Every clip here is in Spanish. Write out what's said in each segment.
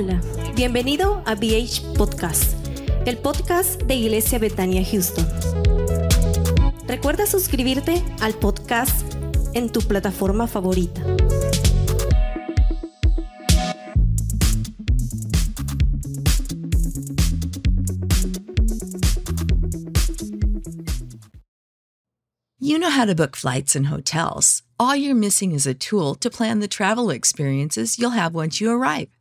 Hola, bienvenido a BH Podcast, el podcast de Iglesia Betania Houston. Recuerda suscribirte al podcast en tu plataforma favorita. You know how to book flights and hotels. All you're missing is a tool to plan the travel experiences you'll have once you arrive.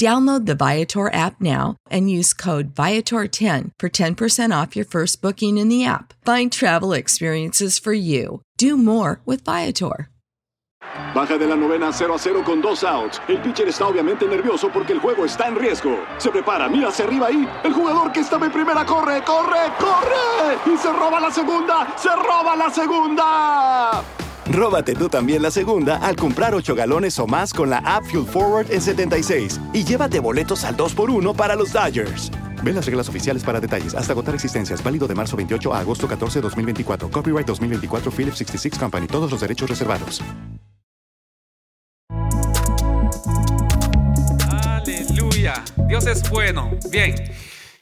Download the Viator app now and use code Viator10 for 10% off your first booking in the app. Find travel experiences for you. Do more with Viator. Baja de la novena 0 a 0 con dos outs. El pitcher está obviamente nervioso porque el juego está en riesgo. Se prepara, mira hacia arriba ahí. El jugador que estaba en primera corre, corre, corre. Y se roba la segunda, se roba la segunda. Róbate tú también la segunda al comprar 8 galones o más con la app Fuel Forward en 76 y llévate boletos al 2x1 para los Dodgers. Ve las reglas oficiales para detalles. Hasta agotar existencias. Válido de marzo 28 a agosto 14, 2024. Copyright 2024 Philips 66 Company. Todos los derechos reservados. Aleluya. Dios es bueno. Bien.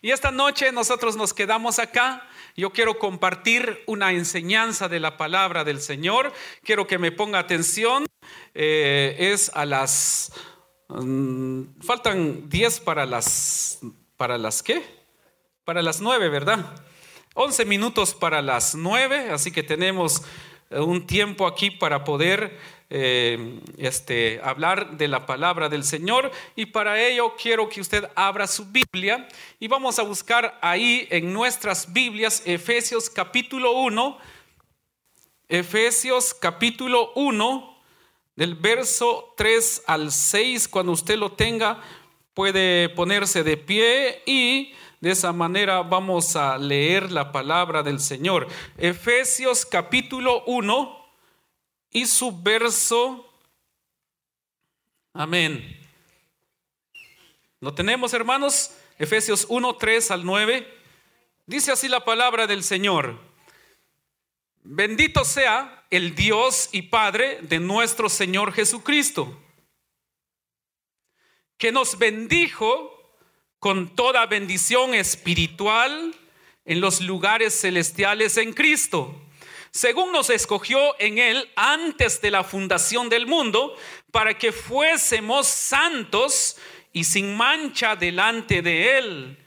Y esta noche nosotros nos quedamos acá. Yo quiero compartir una enseñanza de la palabra del Señor. Quiero que me ponga atención. Eh, es a las... mm, faltan 10 para las... ¿Para las qué? Para las 9, ¿verdad? 11 minutos para las 9, así que tenemos eh, un tiempo aquí para poder eh, este, hablar de la palabra del Señor. Y para ello quiero que usted abra su Biblia y vamos a buscar ahí en nuestras Biblias Efesios capítulo 1, Efesios capítulo 1, del verso 3 al 6, cuando usted lo tenga puede ponerse de pie y de esa manera vamos a leer la palabra del Señor. Efesios capítulo 1 y su verso. Amén. ¿Lo tenemos, hermanos? Efesios 1, 3 al 9. Dice así la palabra del Señor. Bendito sea el Dios y Padre de nuestro Señor Jesucristo, que nos bendijo con toda bendición espiritual en los lugares celestiales en Cristo según nos escogió en Él antes de la fundación del mundo, para que fuésemos santos y sin mancha delante de Él.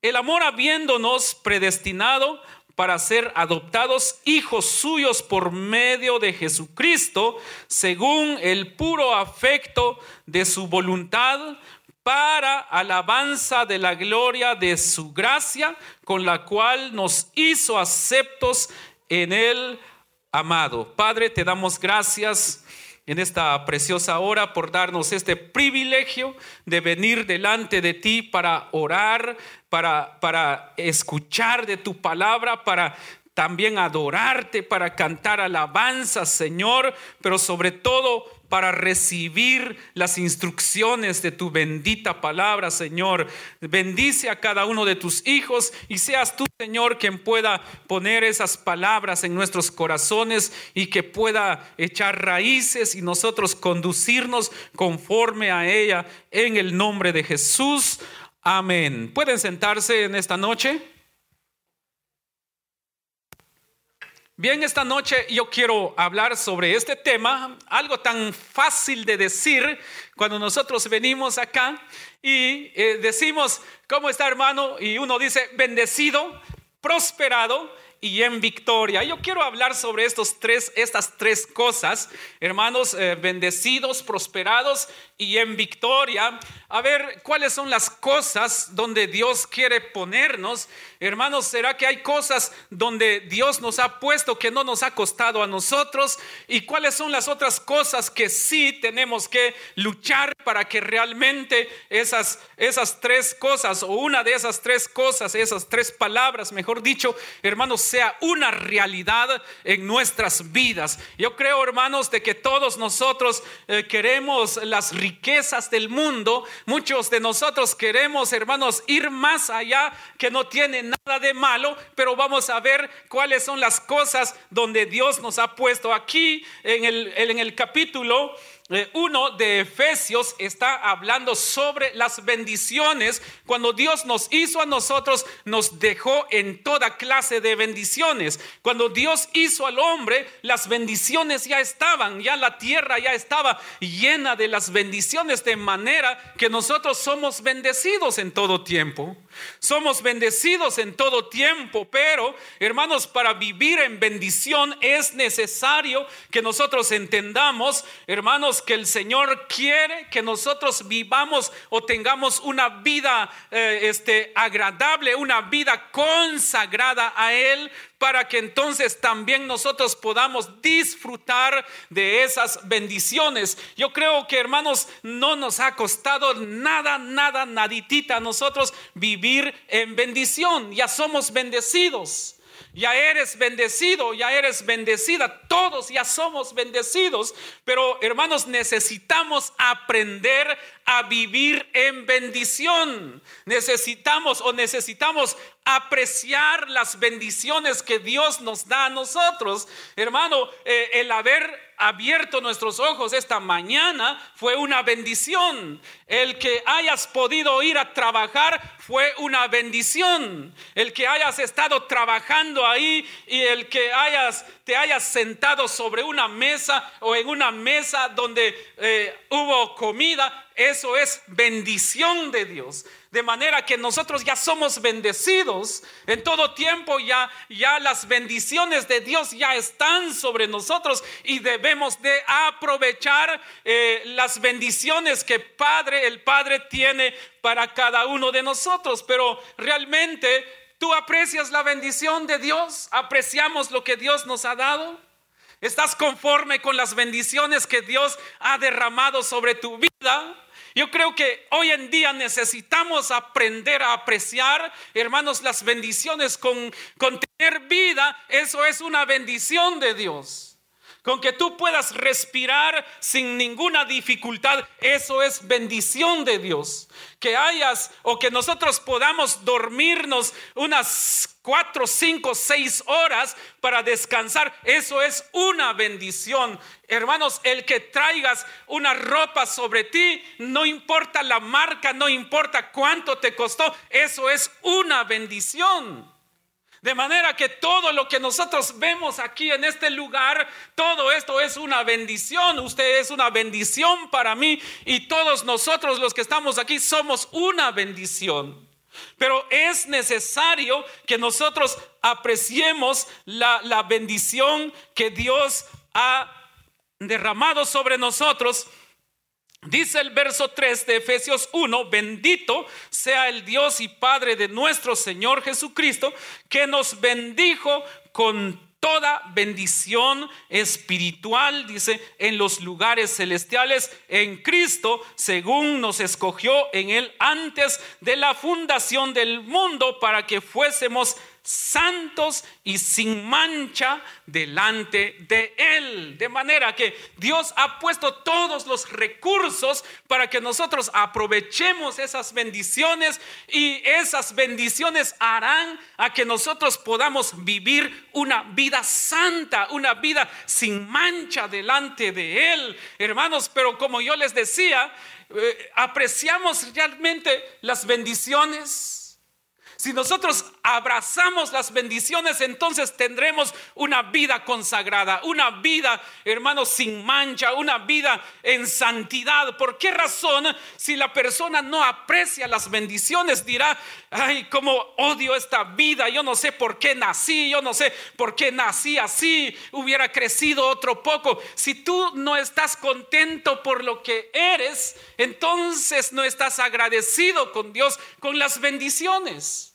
El amor habiéndonos predestinado para ser adoptados hijos suyos por medio de Jesucristo, según el puro afecto de su voluntad, para alabanza de la gloria de su gracia, con la cual nos hizo aceptos en el amado. Padre, te damos gracias en esta preciosa hora por darnos este privilegio de venir delante de ti para orar, para, para escuchar de tu palabra, para también adorarte, para cantar alabanzas, Señor, pero sobre todo para recibir las instrucciones de tu bendita palabra, Señor. Bendice a cada uno de tus hijos y seas tú, Señor, quien pueda poner esas palabras en nuestros corazones y que pueda echar raíces y nosotros conducirnos conforme a ella en el nombre de Jesús. Amén. ¿Pueden sentarse en esta noche? Bien, esta noche yo quiero hablar sobre este tema, algo tan fácil de decir cuando nosotros venimos acá y eh, decimos, ¿cómo está hermano? Y uno dice, bendecido, prosperado y en victoria. Yo quiero hablar sobre estos tres, estas tres cosas, hermanos, eh, bendecidos, prosperados y en victoria. A ver, ¿cuáles son las cosas donde Dios quiere ponernos Hermanos, ¿será que hay cosas donde Dios nos ha puesto que no nos ha costado a nosotros? ¿Y cuáles son las otras cosas que sí tenemos que luchar para que realmente esas, esas tres cosas o una de esas tres cosas, esas tres palabras, mejor dicho, hermanos, sea una realidad en nuestras vidas? Yo creo, hermanos, de que todos nosotros eh, queremos las riquezas del mundo. Muchos de nosotros queremos, hermanos, ir más allá que no tiene nada de malo, pero vamos a ver cuáles son las cosas donde Dios nos ha puesto aquí en el, en el capítulo eh, uno de Efesios está hablando sobre las bendiciones. Cuando Dios nos hizo a nosotros, nos dejó en toda clase de bendiciones. Cuando Dios hizo al hombre, las bendiciones ya estaban, ya la tierra ya estaba llena de las bendiciones, de manera que nosotros somos bendecidos en todo tiempo. Somos bendecidos en todo tiempo, pero hermanos, para vivir en bendición es necesario que nosotros entendamos, hermanos, que el Señor quiere que nosotros vivamos o tengamos una vida eh, este, agradable, una vida consagrada a Él, para que entonces también nosotros podamos disfrutar de esas bendiciones. Yo creo que hermanos, no nos ha costado nada, nada, naditita a nosotros vivir en bendición. Ya somos bendecidos. Ya eres bendecido, ya eres bendecida, todos ya somos bendecidos, pero hermanos necesitamos aprender a vivir en bendición. Necesitamos o necesitamos apreciar las bendiciones que Dios nos da a nosotros. Hermano, eh, el haber abierto nuestros ojos esta mañana fue una bendición. El que hayas podido ir a trabajar fue una bendición. El que hayas estado trabajando ahí y el que hayas te hayas sentado sobre una mesa o en una mesa donde eh, hubo comida, eso es bendición de Dios. De manera que nosotros ya somos bendecidos en todo tiempo, ya, ya las bendiciones de Dios ya están sobre nosotros y debemos de aprovechar eh, las bendiciones que Padre, el Padre tiene para cada uno de nosotros. Pero realmente tú aprecias la bendición de Dios, apreciamos lo que Dios nos ha dado. ¿Estás conforme con las bendiciones que Dios ha derramado sobre tu vida? Yo creo que hoy en día necesitamos aprender a apreciar, hermanos, las bendiciones con, con tener vida. Eso es una bendición de Dios con que tú puedas respirar sin ninguna dificultad, eso es bendición de Dios. Que hayas o que nosotros podamos dormirnos unas cuatro, cinco, seis horas para descansar, eso es una bendición. Hermanos, el que traigas una ropa sobre ti, no importa la marca, no importa cuánto te costó, eso es una bendición. De manera que todo lo que nosotros vemos aquí en este lugar, todo esto es una bendición. Usted es una bendición para mí y todos nosotros los que estamos aquí somos una bendición. Pero es necesario que nosotros apreciemos la, la bendición que Dios ha derramado sobre nosotros. Dice el verso 3 de Efesios 1, bendito sea el Dios y Padre de nuestro Señor Jesucristo, que nos bendijo con toda bendición espiritual, dice, en los lugares celestiales en Cristo, según nos escogió en él antes de la fundación del mundo para que fuésemos santos y sin mancha delante de Él. De manera que Dios ha puesto todos los recursos para que nosotros aprovechemos esas bendiciones y esas bendiciones harán a que nosotros podamos vivir una vida santa, una vida sin mancha delante de Él. Hermanos, pero como yo les decía, eh, apreciamos realmente las bendiciones si nosotros abrazamos las bendiciones, entonces tendremos una vida consagrada, una vida, hermanos, sin mancha, una vida en santidad. ¿Por qué razón? Si la persona no aprecia las bendiciones, dirá, ay, cómo odio esta vida, yo no sé por qué nací, yo no sé por qué nací así, hubiera crecido otro poco. Si tú no estás contento por lo que eres, entonces no estás agradecido con Dios, con las bendiciones.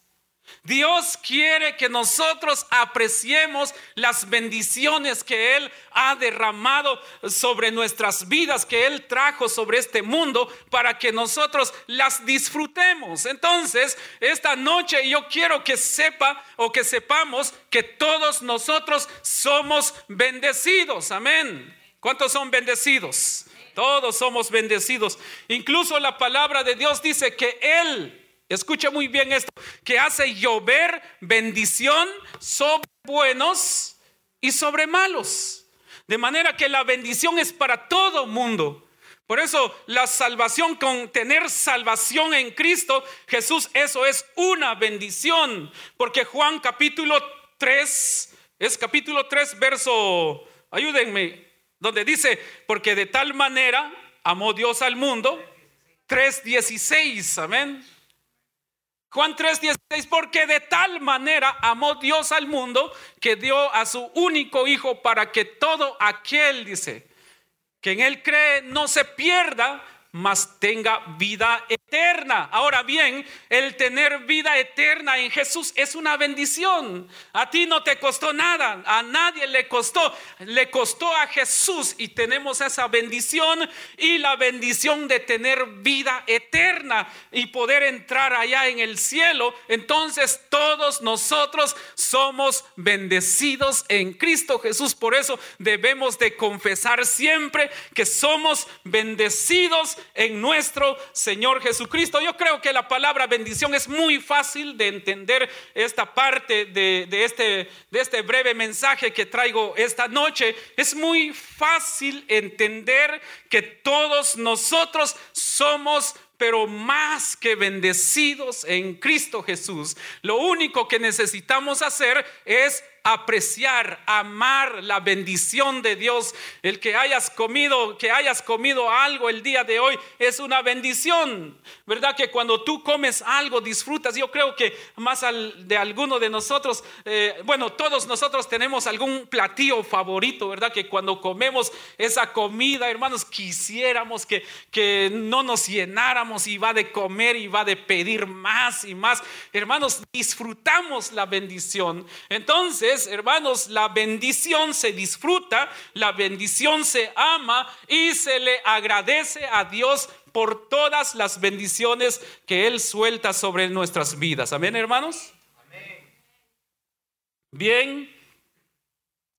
Dios quiere que nosotros apreciemos las bendiciones que Él ha derramado sobre nuestras vidas, que Él trajo sobre este mundo para que nosotros las disfrutemos. Entonces, esta noche yo quiero que sepa o que sepamos que todos nosotros somos bendecidos. Amén. ¿Cuántos son bendecidos? Todos somos bendecidos. Incluso la palabra de Dios dice que Él Escucha muy bien esto, que hace llover bendición sobre buenos y sobre malos. De manera que la bendición es para todo mundo. Por eso la salvación, con tener salvación en Cristo, Jesús, eso es una bendición. Porque Juan capítulo 3, es capítulo 3, verso, ayúdenme, donde dice, porque de tal manera amó Dios al mundo. 3.16, amén. Juan 3:16, porque de tal manera amó Dios al mundo que dio a su único hijo para que todo aquel, dice, que en él cree no se pierda, mas tenga vida eterna. Ahora bien, el tener vida eterna en Jesús es una bendición. A ti no te costó nada, a nadie le costó, le costó a Jesús y tenemos esa bendición y la bendición de tener vida eterna y poder entrar allá en el cielo. Entonces todos nosotros somos bendecidos en Cristo Jesús. Por eso debemos de confesar siempre que somos bendecidos en nuestro Señor Jesucristo. Yo creo que la palabra bendición es muy fácil de entender esta parte de, este, este breve mensaje que traigo esta noche. Es muy fácil entender que todos nosotros somos pero más que bendecidos en Cristo Jesús. Lo único que necesitamos hacer es apreciar, amar la bendición de Dios. El que hayas comido, que hayas comido algo el día de hoy es una bendición. ¿Verdad? Que cuando tú comes algo disfrutas. Yo creo que más de alguno de nosotros, eh, bueno, todos nosotros tenemos algún platillo favorito, ¿verdad? Que cuando comemos esa comida, hermanos, quisiéramos que, que no nos llenáramos y va de comer y va de pedir más y más. Hermanos, disfrutamos la bendición. Entonces, hermanos, la bendición se disfruta, la bendición se ama y se le agradece a Dios por todas las bendiciones que Él suelta sobre nuestras vidas. Amén, hermanos. Bien.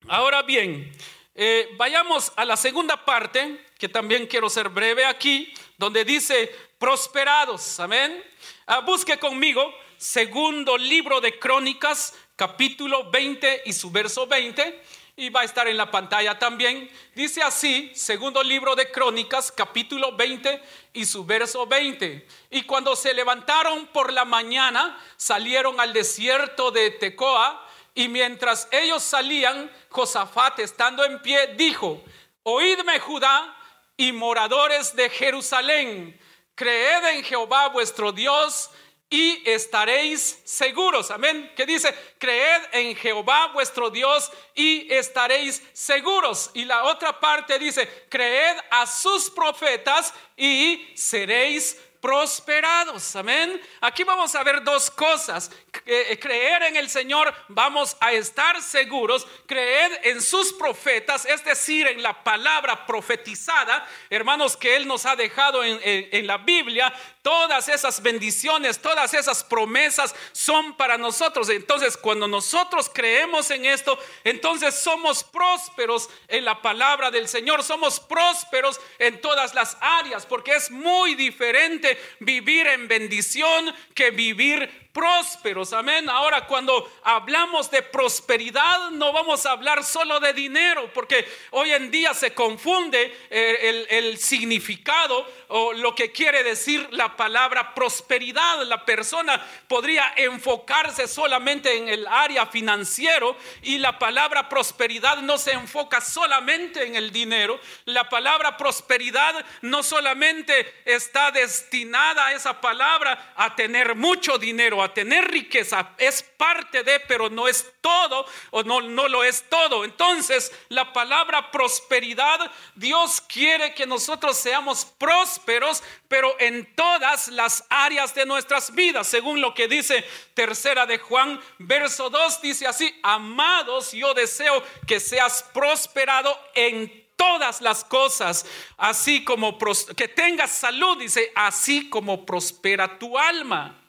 Ahora bien, eh, vayamos a la segunda parte, que también quiero ser breve aquí, donde dice prosperados. Amén. Ah, busque conmigo segundo libro de Crónicas, capítulo 20 y su verso 20, y va a estar en la pantalla también. Dice así, segundo libro de Crónicas, capítulo 20 y su verso 20. Y cuando se levantaron por la mañana, salieron al desierto de Tecoa, y mientras ellos salían, Josafat, estando en pie, dijo, oídme Judá y moradores de Jerusalén, creed en Jehová vuestro Dios, y estaréis seguros. Amén. Que dice, creed en Jehová vuestro Dios y estaréis seguros. Y la otra parte dice, creed a sus profetas y seréis prosperados. Amén. Aquí vamos a ver dos cosas. Eh, creer en el Señor, vamos a estar seguros. Creer en sus profetas, es decir, en la palabra profetizada, hermanos, que Él nos ha dejado en, en la Biblia. Todas esas bendiciones, todas esas promesas son para nosotros. Entonces, cuando nosotros creemos en esto, entonces somos prósperos en la palabra del Señor. Somos prósperos en todas las áreas, porque es muy diferente vivir en bendición que vivir prósperos. Amén. Ahora, cuando hablamos de prosperidad, no vamos a hablar solo de dinero, porque hoy en día se confunde eh, el, significado o lo que quiere decir la palabra prosperidad. La persona podría enfocarse solamente en el área financiero y la palabra prosperidad no se enfoca solamente en el dinero. La palabra prosperidad no solamente está destinada a esa palabra a tener mucho dinero a tener riqueza, es parte de, pero no es todo o no, no lo es todo. Entonces, la palabra prosperidad, Dios quiere que nosotros seamos prósperos, pero en todas las áreas de nuestras vidas, según lo que dice tercera de Juan, verso 2, dice así, amados, yo deseo que seas prosperado en todas las cosas, así como que tengas salud, dice, así como prospera tu alma.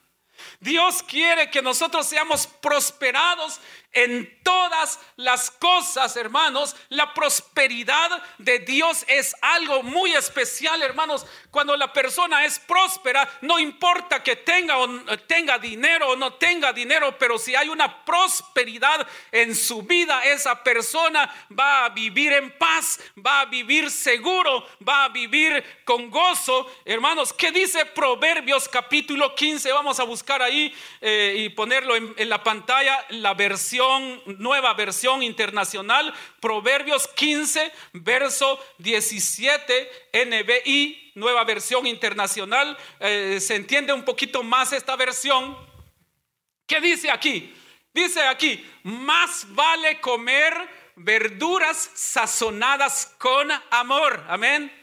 Dios quiere que nosotros seamos prosperados en todas las cosas, hermanos. La prosperidad de Dios es algo muy especial, hermanos. Cuando la persona es próspera, no importa que tenga o tenga dinero o no tenga dinero, pero si hay una prosperidad en su vida, esa persona va a vivir en paz, va a vivir seguro, va a vivir con gozo. Hermanos, ¿qué dice Proverbios capítulo 15? Vamos a buscar ahí eh, y ponerlo en la pantalla, la versión nueva versión internacional, Proverbios 15, verso 17, NBI, nueva versión internacional. Eh, se entiende un poquito más esta versión. ¿Qué dice aquí? Dice aquí, más vale comer verduras sazonadas con amor. Amén.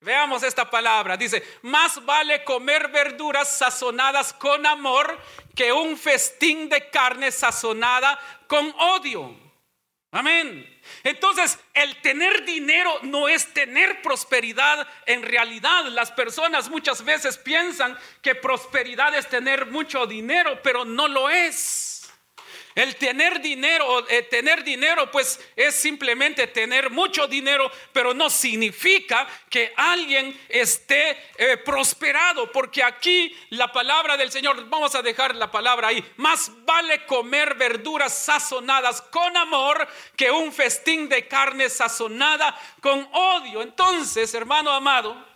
Veamos esta palabra. Dice, más vale comer verduras sazonadas con amor que un festín de carne sazonada con odio. Amén. Entonces, el tener dinero no es tener prosperidad en realidad. Las personas muchas veces piensan que prosperidad es tener mucho dinero, pero no lo es. El tener dinero, eh, tener dinero, pues es simplemente tener mucho dinero, pero no significa que alguien esté eh, prosperado, porque aquí la palabra del Señor, vamos a dejar la palabra ahí, más vale comer verduras sazonadas con amor que un festín de carne sazonada con odio. Entonces, hermano amado,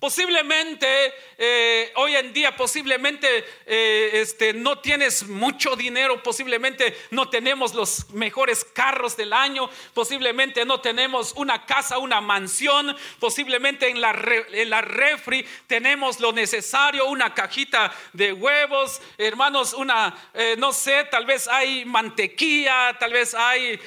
Posiblemente eh, hoy en día, posiblemente eh, este, no tienes mucho dinero, posiblemente no tenemos los mejores carros del año, posiblemente no tenemos una casa, una mansión, posiblemente en la, en la refri tenemos lo necesario, una cajita de huevos, hermanos, una, eh, no sé, tal vez hay mantequilla, tal vez hay,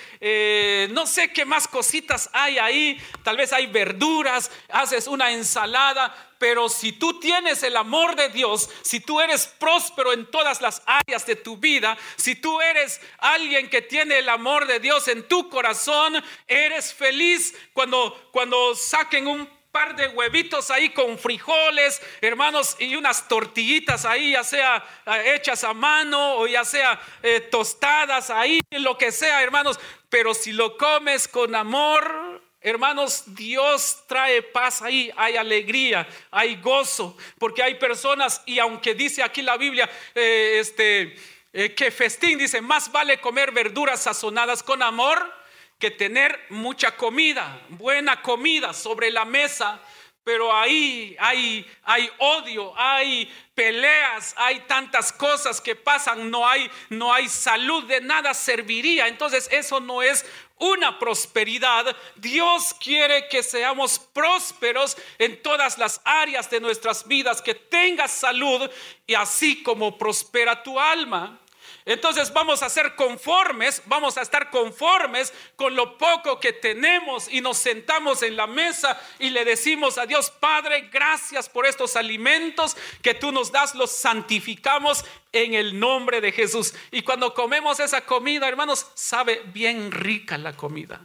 no sé qué más cositas hay ahí, tal vez hay verduras, haces una ensalada pero si tú tienes el amor de Dios, si tú eres próspero en todas las áreas de tu vida, si tú eres alguien que tiene el amor de Dios en tu corazón, eres feliz cuando, cuando saquen un par de huevitos ahí con frijoles, hermanos, y unas tortillitas ahí, ya sea eh, hechas a mano o ya sea eh, tostadas ahí, lo que sea, hermanos. Pero si lo comes con amor, Hermanos, Dios trae paz ahí, hay alegría, hay gozo, porque hay personas, y aunque dice aquí la Biblia, eh, este, eh, que festín, dice, más vale comer verduras sazonadas con amor que tener mucha comida, buena comida sobre la mesa, pero ahí hay, hay odio, hay peleas, hay tantas cosas que pasan, no hay, no hay salud, de nada serviría. Entonces eso no es una prosperidad. Dios quiere que seamos prósperos en todas las áreas de nuestras vidas, que tengas salud y así como prospera tu alma. Entonces vamos a ser conformes, vamos a estar conformes con lo poco que tenemos y nos sentamos en la mesa y le decimos a Dios, Padre, gracias por estos alimentos que tú nos das, los santificamos en el nombre de Jesús. Y cuando comemos esa comida, hermanos, sabe bien rica la comida.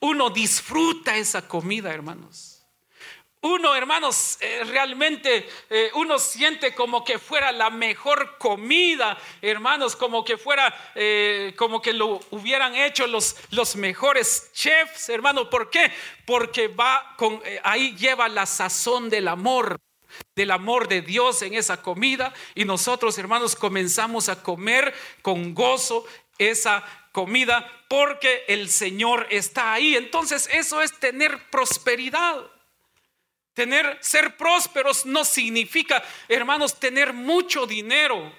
Uno disfruta esa comida, hermanos. Uno, hermanos, eh, realmente eh, uno siente como que fuera la mejor comida, hermanos, como que fuera, eh, como que lo hubieran hecho los, los mejores chefs, hermanos. ¿Por qué? Porque va con, ahí lleva la sazón del amor del amor de Dios en esa comida y nosotros hermanos comenzamos a comer con gozo esa comida porque el Señor está ahí. Entonces eso es tener prosperidad. Tener, ser prósperos no significa, hermanos, tener mucho dinero.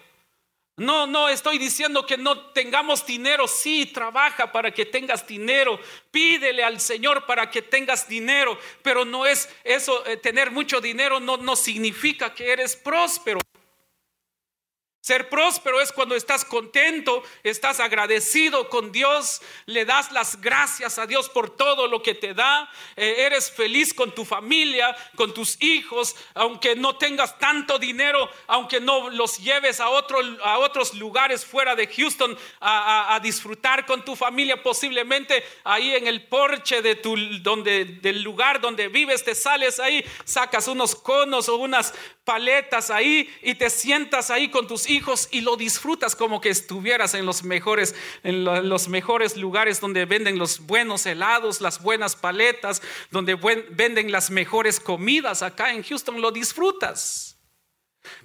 No, no estoy diciendo que no tengamos dinero. Sí, trabaja para que tengas dinero. Pídele al Señor para que tengas dinero. Pero no es eso, eh, tener mucho dinero no, no significa que eres próspero. Ser próspero es cuando estás contento, estás agradecido con Dios, le das las gracias a Dios por todo lo que te da, eh, eres feliz con tu familia, con tus hijos, aunque no tengas tanto dinero, aunque no los lleves a, otro, a otros lugares fuera de Houston a, disfrutar con tu familia, posiblemente ahí en el porche de tu, donde, del lugar donde vives, te sales ahí, sacas unos conos o unas paletas ahí y te sientas ahí con tus hijos y lo disfrutas como que estuvieras en los mejores, en los mejores lugares donde venden los buenos helados, las buenas paletas, donde venden las mejores comidas acá en Houston, lo disfrutas.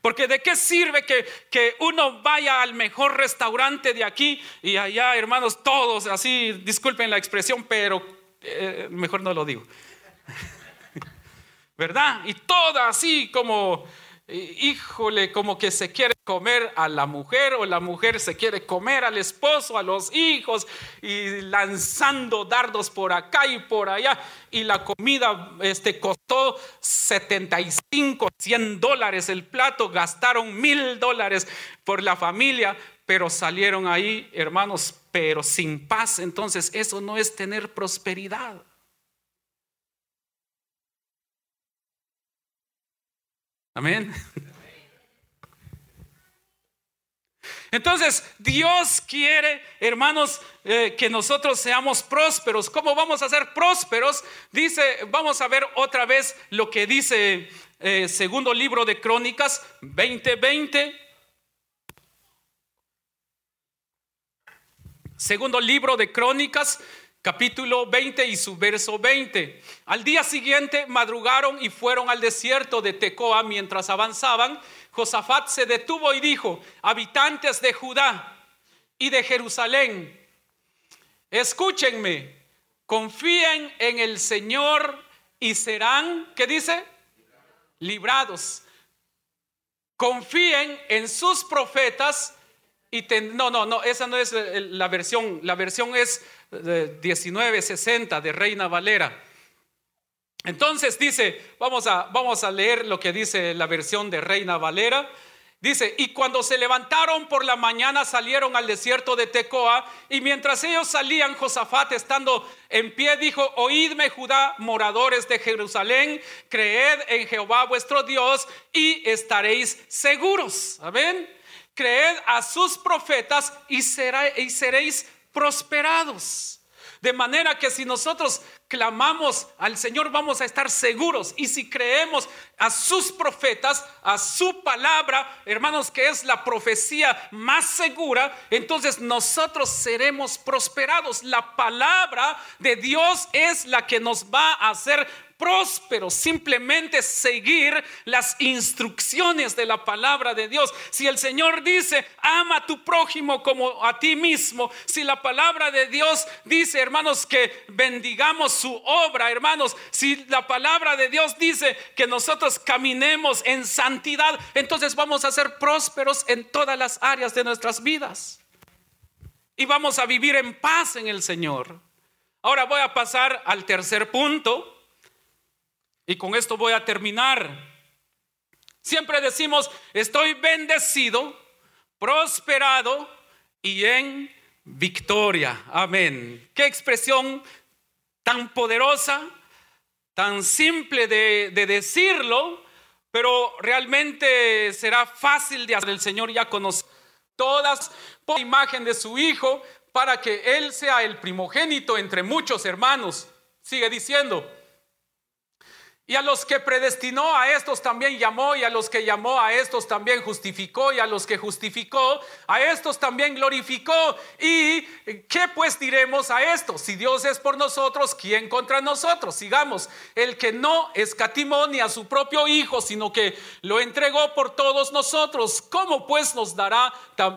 Porque de qué sirve que, que, uno vaya al mejor restaurante de aquí y allá, hermanos, todos así, disculpen la expresión, pero eh, mejor no lo digo. ¿Verdad? Y todo así como híjole, como que se quiere comer a la mujer o la mujer se quiere comer al esposo, a los hijos y lanzando dardos por acá y por allá y la comida este costó 75, 100 dólares el plato, gastaron mil dólares por la familia, pero salieron ahí, hermanos, pero sin paz. Entonces eso no es tener prosperidad. Amén. Entonces, Dios quiere, hermanos, eh, que nosotros seamos prósperos. ¿Cómo vamos a ser prósperos? Dice, vamos a ver otra vez lo que dice eh, segundo libro de Crónicas 2020. Segundo libro de Crónicas capítulo 20 y su verso 20. Al día siguiente madrugaron y fueron al desierto de Tecoa mientras avanzaban. Josafat se detuvo y dijo, habitantes de Judá y de Jerusalén, escúchenme, confíen en el Señor y serán, ¿qué dice? Librados. Confíen en sus profetas y no, no, no, esa no es la versión, la versión es 1960 de Reina Valera. Entonces dice, vamos a, vamos a leer lo que dice la versión de Reina Valera. Dice, y cuando se levantaron por la mañana salieron al desierto de Tecoa, y mientras ellos salían, Josafat estando en pie dijo, oídme Judá, moradores de Jerusalén, creed en Jehová vuestro Dios y estaréis seguros. Amén. Creed a sus profetas y, y seréis prosperados. De manera que si nosotros clamamos al Señor vamos a estar seguros. Y si creemos a sus profetas, a su palabra, hermanos, que es la profecía más segura, entonces nosotros seremos prosperados. La palabra de Dios es la que nos va a hacer próspero, simplemente seguir las instrucciones de la palabra de Dios. Si el Señor dice, ama a tu prójimo como a ti mismo, si la palabra de Dios dice, hermanos, que bendigamos su obra, hermanos, si la palabra de Dios dice que nosotros caminemos en santidad, entonces vamos a ser prósperos en todas las áreas de nuestras vidas. Y vamos a vivir en paz en el Señor. Ahora voy a pasar al tercer punto y con esto voy a terminar. Siempre decimos, estoy bendecido, prosperado y en victoria. Amén. Qué expresión tan poderosa, tan simple de, decirlo, pero realmente será fácil de hacer. El Señor ya conoce todas por imagen de su Hijo para que Él sea el primogénito entre muchos hermanos. Sigue diciendo, y a los que predestinó a estos también llamó, y a los que llamó a estos también justificó, y a los que justificó a estos también glorificó. ¿Y qué pues diremos a esto? Si Dios es por nosotros, ¿quién contra nosotros? Sigamos. El que no escatimó ni a su propio Hijo, sino que lo entregó por todos nosotros, ¿cómo pues nos dará,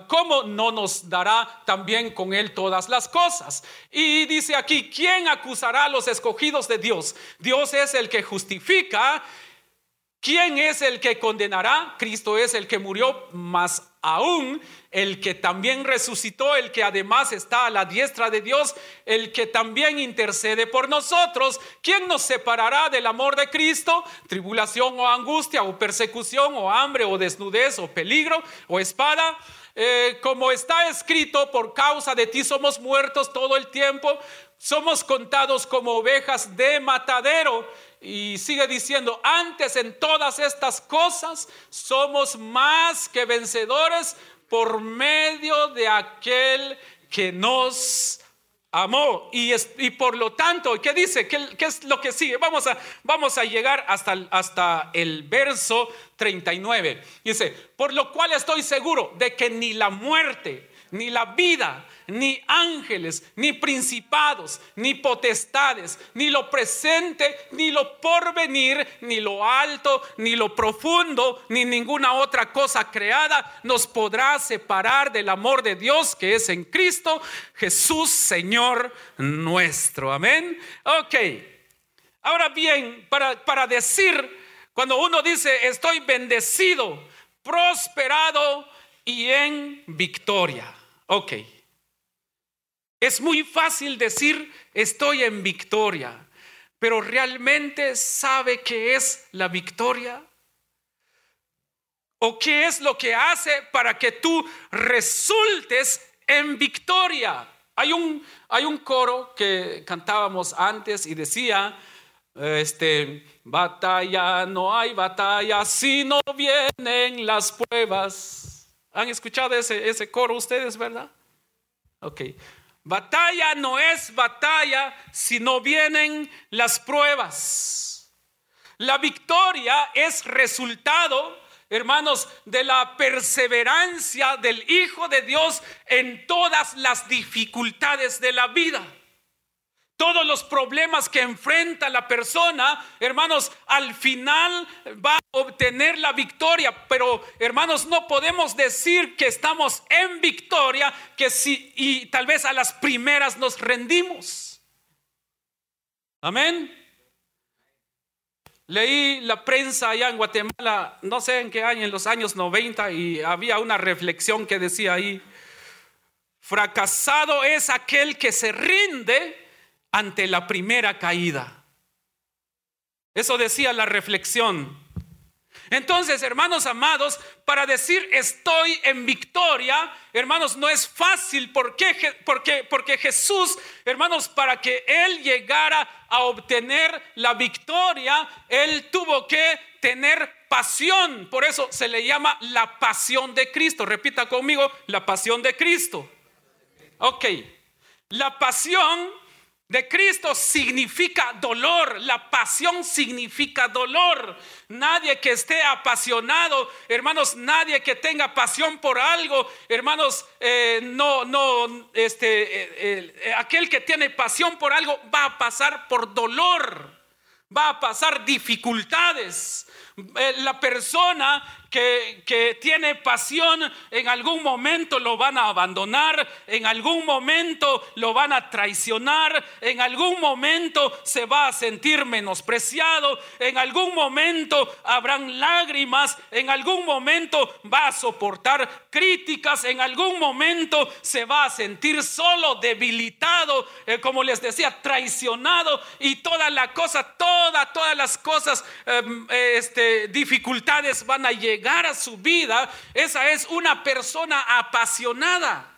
cómo no nos dará también con él todas las cosas? Y dice aquí, ¿quién acusará a los escogidos de Dios? Dios es el que ¿quién es el que condenará? Cristo es el que murió, más aún el que también resucitó, el que además está a la diestra de Dios, el que también intercede por nosotros. ¿Quién nos separará del amor de Cristo? Tribulación o angustia o persecución o hambre o desnudez o peligro o espada. Eh, como está escrito, por causa de ti somos muertos todo el tiempo, somos contados como ovejas de matadero. Y sigue diciendo, antes en todas estas cosas somos más que vencedores por medio de aquel que nos amó. Y, y por lo tanto, ¿qué dice? ¿Qué, es lo que sigue? Vamos a, vamos a llegar hasta, hasta el verso 39. Dice, por lo cual estoy seguro de que ni la muerte, ni la vida, ni ángeles, ni principados, ni potestades, ni lo presente, ni lo porvenir, ni lo alto, ni lo profundo, ni ninguna otra cosa creada nos podrá separar del amor de Dios que es en Cristo Jesús, Señor nuestro. Amén. Ok. Ahora bien, para, para decir, cuando uno dice estoy bendecido, prosperado y en victoria. Ok. Es muy fácil decir estoy en victoria, pero ¿realmente sabe qué es la victoria? ¿O qué es lo que hace para que tú resultes en victoria? Hay un, hay un coro que cantábamos antes y decía, este, batalla, no hay batalla si no vienen las pruebas. ¿Han escuchado ese, ese coro ustedes, verdad? Ok. Batalla no es batalla si no vienen las pruebas. La victoria es resultado, hermanos, de la perseverancia del Hijo de Dios en todas las dificultades de la vida. Todos los problemas que enfrenta la persona, hermanos, al final va a obtener la victoria. Pero, hermanos, no podemos decir que estamos en victoria, que si y tal vez a las primeras nos rendimos. Amén. Leí la prensa allá en Guatemala, no sé en qué año, en los años 90, y había una reflexión que decía ahí, fracasado es aquel que se rinde ante la primera caída. Eso decía la reflexión. Entonces, hermanos amados, para decir estoy en victoria, hermanos, no es fácil. ¿Por qué? Porque, porque Jesús, hermanos, para que Él llegara a obtener la victoria, Él tuvo que tener pasión. Por eso se le llama la pasión de Cristo. Repita conmigo, la pasión de Cristo. Ok, la pasión de Cristo significa dolor, la pasión significa dolor. Nadie que esté apasionado, hermanos, nadie que tenga pasión por algo, hermanos, eh, no, no, este, eh, eh, aquel que tiene pasión por algo va a pasar por dolor, va a pasar dificultades. La persona que, tiene pasión, en algún momento lo van a abandonar, en algún momento lo van a traicionar, en algún momento se va a sentir menospreciado, en algún momento habrán lágrimas, en algún momento va a soportar críticas, en algún momento se va a sentir solo, debilitado, eh, como les decía, traicionado y toda la cosa, toda, todas las cosas, em, este, dificultades van a llegar a su vida, esa es una persona apasionada.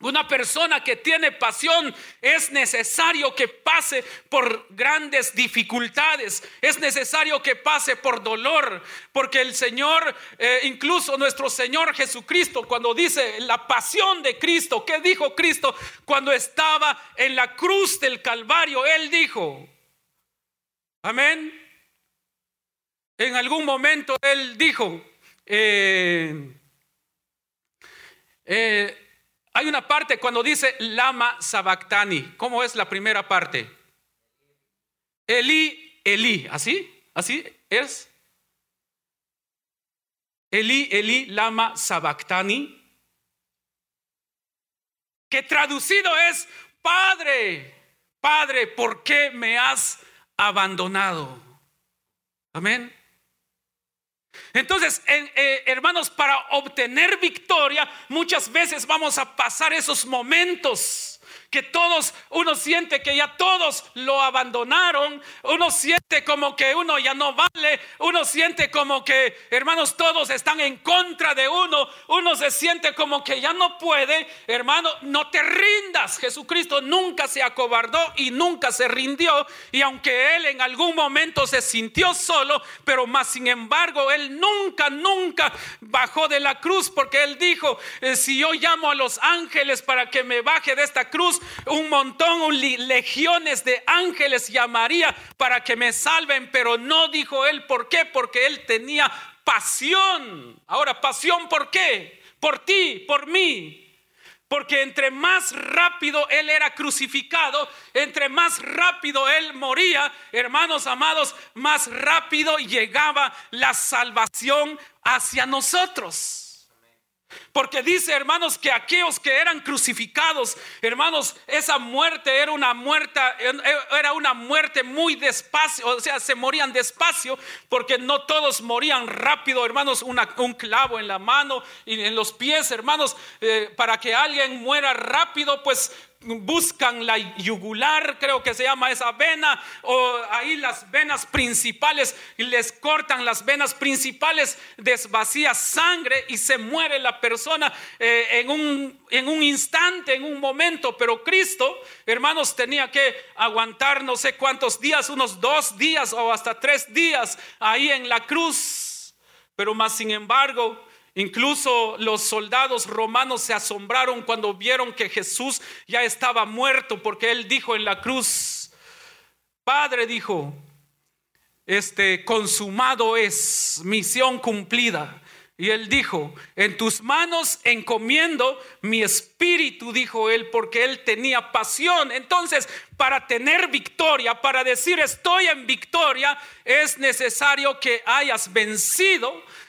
Una persona que tiene pasión es necesario que pase por grandes dificultades, es necesario que pase por dolor, porque el Señor, eh, incluso nuestro Señor Jesucristo, cuando dice la pasión de Cristo, ¿qué dijo Cristo cuando estaba en la cruz del Calvario? Él dijo, amén. En algún momento él dijo, eh, eh, hay una parte cuando dice lama sabactani. ¿Cómo es la primera parte? Eli, Eli, ¿así? ¿Así es? Eli, Eli, lama sabactani. Que traducido es, Padre, Padre, ¿por qué me has abandonado? Amén. Entonces, eh, hermanos, para obtener victoria, muchas veces vamos a pasar esos momentos que todos, uno siente que ya todos lo abandonaron, uno siente como que uno ya no vale, uno siente como que, hermanos, todos están en contra de uno, uno se siente como que ya no puede, hermano, no te rindas, Jesucristo nunca se acobardó y nunca se rindió, y aunque él en algún momento se sintió solo, pero más sin embargo, él nunca, nunca bajó de la cruz, porque él dijo, eh, si yo llamo a los ángeles para que me baje de esta cruz, un montón, legiones de ángeles llamaría para que me salven, pero no dijo él por qué, porque él tenía pasión. Ahora, pasión por qué? Por ti, por mí. Porque entre más rápido Él era crucificado, entre más rápido Él moría, hermanos amados, más rápido llegaba la salvación hacia nosotros. Porque dice, hermanos, que aquellos que eran crucificados, hermanos, esa muerte era una muerte, era una muerte muy despacio, o sea, se morían despacio, porque no todos morían rápido, hermanos, un clavo en la mano y en los pies, hermanos, eh, para que alguien muera rápido, pues buscan la yugular, creo que se llama esa vena, o ahí las venas principales, y les cortan las venas principales, desvacía sangre y se muere la persona eh, en, un, en un instante, en un momento. Pero Cristo, hermanos, tenía que aguantar no sé cuántos días, unos dos días o hasta tres días ahí en la cruz. Pero más sin embargo, Incluso los soldados romanos se asombraron cuando vieron que Jesús ya estaba muerto porque él dijo en la cruz, Padre dijo, este consumado es misión cumplida. Y él dijo, en tus manos encomiendo mi espíritu, dijo él, porque él tenía pasión. Entonces, para tener victoria, para decir estoy en victoria, es necesario que hayas vencido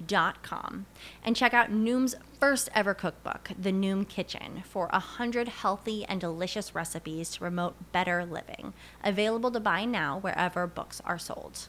noom.com and check out Noom's first ever cookbook, The Noom Kitchen, for 100 healthy and delicious recipes to promote better living. Available to buy now wherever books are sold.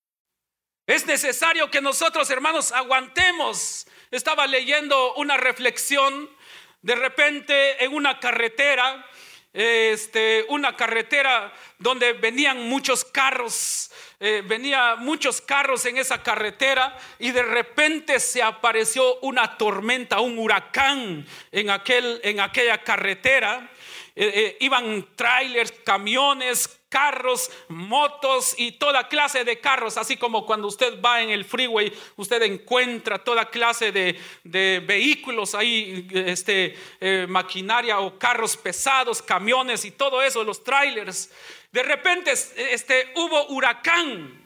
Es necesario que nosotros, hermanos, aguantemos. Estaba leyendo una reflexión de repente en una carretera, este, una carretera donde venían muchos carros, eh, venía muchos carros en esa carretera y de repente se apareció una tormenta, un huracán en, aquel, en aquella carretera. Eh, eh, iban trailers, camiones, carros, motos y toda clase de carros, así como cuando usted va en el freeway, usted encuentra toda clase de, vehículos ahí, este, eh, maquinaria o carros pesados, camiones y todo eso, los trailers. De repente este, hubo huracán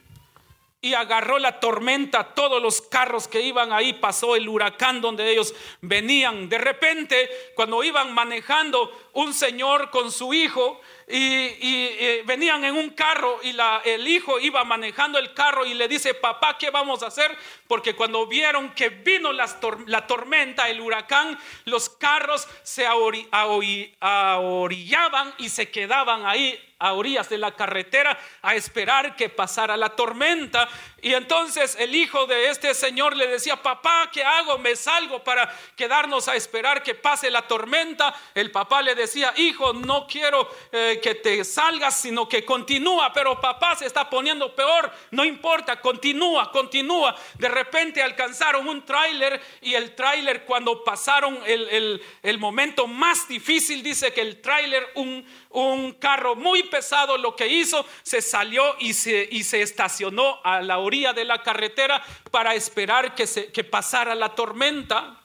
y agarró la tormenta todos los carros que iban ahí, pasó el huracán donde ellos venían. De repente, cuando iban manejando, un señor con su hijo y, eh, venían en un carro y el hijo iba manejando el carro y le dice, papá, ¿qué vamos a hacer? Porque cuando vieron que vino la tormenta, el huracán, los carros se ahorillaban y se quedaban ahí a orillas de la carretera a esperar que pasara la tormenta. Y entonces el hijo de este señor le decía, papá, ¿qué hago? Me salgo para quedarnos a esperar que pase la tormenta. El papá le decía, hijo, no quiero eh, que te salgas, sino que continúa. Pero papá se está poniendo peor. No importa, continúa, continúa. De repente alcanzaron un tráiler y el tráiler cuando pasaron el, el, momento más difícil, dice que el tráiler, un, un carro muy pesado lo que hizo, se salió y se, y se estacionó a la orilla de la carretera para esperar que, se, que pasara la tormenta.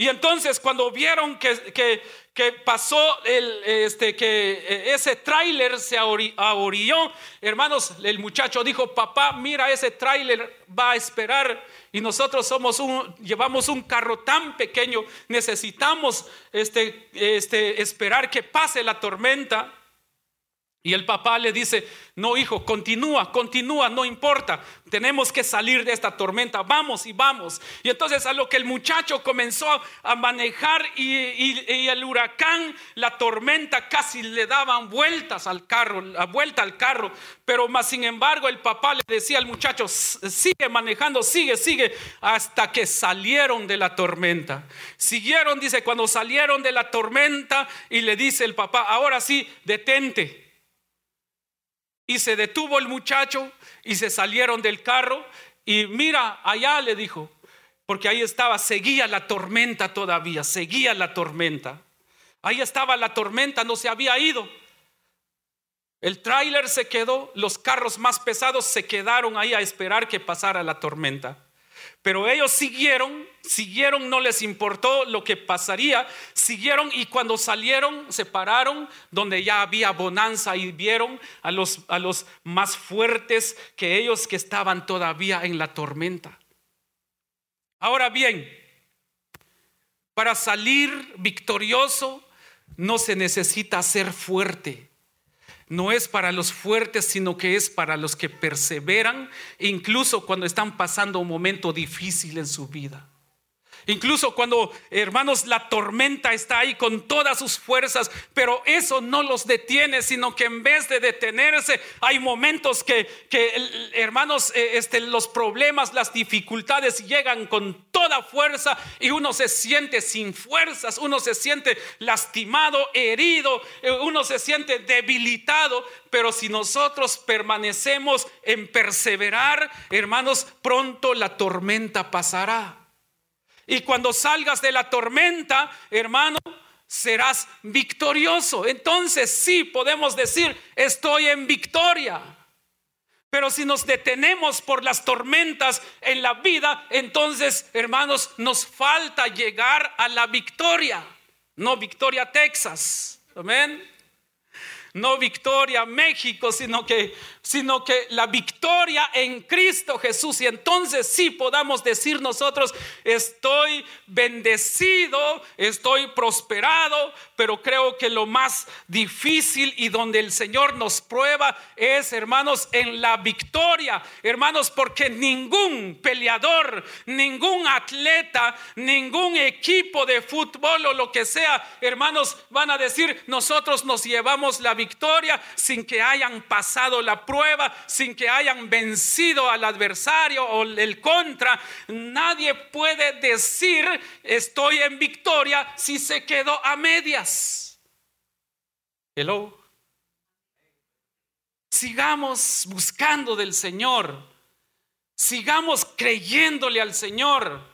Y entonces cuando vieron que, que, que pasó el, este, que eh, ese tráiler se ahorilló, hermanos, el muchacho dijo, papá, mira, ese tráiler va a esperar y nosotros somos un, llevamos un carro tan pequeño, necesitamos este, este, esperar que pase la tormenta. Y el papá le dice, no hijo, continúa, continúa, no importa, tenemos que salir de esta tormenta, vamos y vamos. Y entonces a lo que el muchacho comenzó a manejar y, el huracán, la tormenta casi le daban vueltas al carro, la vuelta al carro, pero más sin embargo el papá le decía al muchacho, sigue manejando, sigue, sigue, hasta que salieron de la tormenta. Siguieron, dice, cuando salieron de la tormenta y le dice el papá, ahora sí, detente y se detuvo el muchacho y se salieron del carro y mira, allá le dijo, porque ahí estaba, seguía la tormenta todavía, seguía la tormenta. Ahí estaba la tormenta, no se había ido. El tráiler se quedó, los carros más pesados se quedaron ahí a esperar que pasara la tormenta. Pero ellos siguieron, siguieron, no les importó lo que pasaría, siguieron y cuando salieron se pararon donde ya había bonanza y vieron a los, a los más fuertes que ellos que estaban todavía en la tormenta. Ahora bien, para salir victorioso no se necesita ser fuerte no es para los fuertes, sino que es para los que perseveran, incluso cuando están pasando un momento difícil en su vida. Incluso cuando, hermanos, la tormenta está ahí con todas sus fuerzas, pero eso no los detiene, sino que en vez de detenerse, hay momentos que, hermanos, eh, este, los problemas, las dificultades llegan con toda fuerza y uno se siente sin fuerzas, uno se siente lastimado, herido, eh, uno se siente debilitado, pero si nosotros permanecemos en perseverar, hermanos, pronto la tormenta pasará. Y cuando salgas de la tormenta, hermano, serás victorioso. Entonces sí podemos decir, estoy en victoria. Pero si nos detenemos por las tormentas en la vida, entonces, hermanos, nos falta llegar a la victoria. No victoria Texas. Amén no victoria México, sino que, sino que la victoria en Cristo Jesús. Y entonces sí podamos decir nosotros, estoy bendecido, estoy prosperado, pero creo que lo más difícil y donde el Señor nos prueba es, hermanos, en la victoria. Hermanos, porque ningún peleador, ningún atleta, ningún equipo de fútbol o lo que sea, hermanos, van a decir, nosotros nos llevamos la victoria sin que hayan pasado la prueba, sin que hayan vencido al adversario o el contra. Nadie puede decir, estoy en victoria si se quedó a medias. Hello. Sigamos buscando del Señor. Sigamos creyéndole al Señor.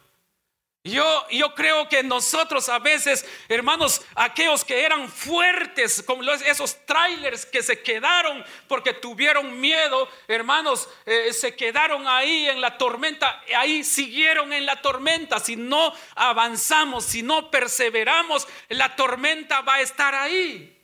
Yo, yo creo que nosotros a veces, hermanos, aquellos que eran fuertes, como esos trailers que se quedaron porque tuvieron miedo, hermanos, eh, se quedaron ahí en la tormenta, ahí siguieron en la tormenta. Si no avanzamos, si no perseveramos, la tormenta va a estar ahí.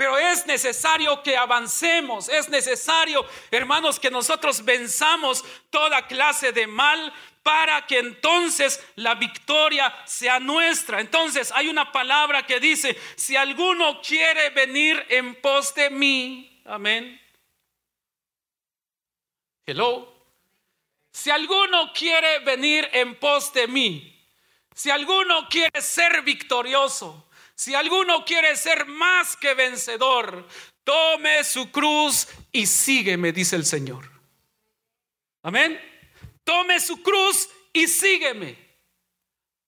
Pero es necesario que avancemos, es necesario, hermanos, que nosotros venzamos toda clase de mal para que entonces la victoria sea nuestra. Entonces hay una palabra que dice, si alguno quiere venir en pos de mí, amén. Hello. Si alguno quiere venir en pos de mí, si alguno quiere ser victorioso, si alguno quiere ser más que vencedor, tome su cruz y sígueme, dice el Señor. Amén. Tome su cruz y sígueme.